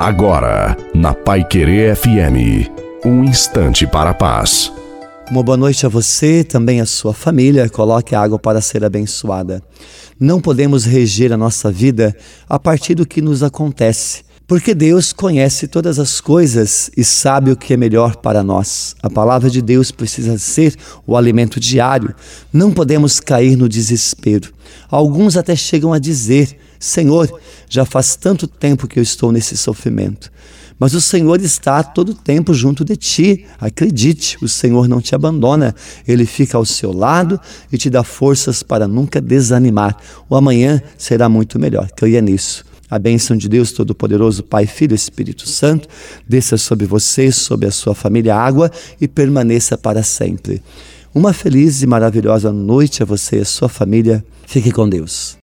Agora, na Pai Querer FM, um instante para a paz. Uma boa noite a você, também a sua família. Coloque a água para ser abençoada. Não podemos reger a nossa vida a partir do que nos acontece porque Deus conhece todas as coisas e sabe o que é melhor para nós. A palavra de Deus precisa ser o alimento diário. Não podemos cair no desespero. Alguns até chegam a dizer: Senhor, já faz tanto tempo que eu estou nesse sofrimento. Mas o Senhor está todo tempo junto de ti. Acredite, o Senhor não te abandona. Ele fica ao seu lado e te dá forças para nunca desanimar. O amanhã será muito melhor. Creia nisso. A bênção de Deus Todo-Poderoso, Pai, Filho e Espírito Santo, desça sobre você, sobre a sua família, água e permaneça para sempre. Uma feliz e maravilhosa noite a você e a sua família. Fique com Deus.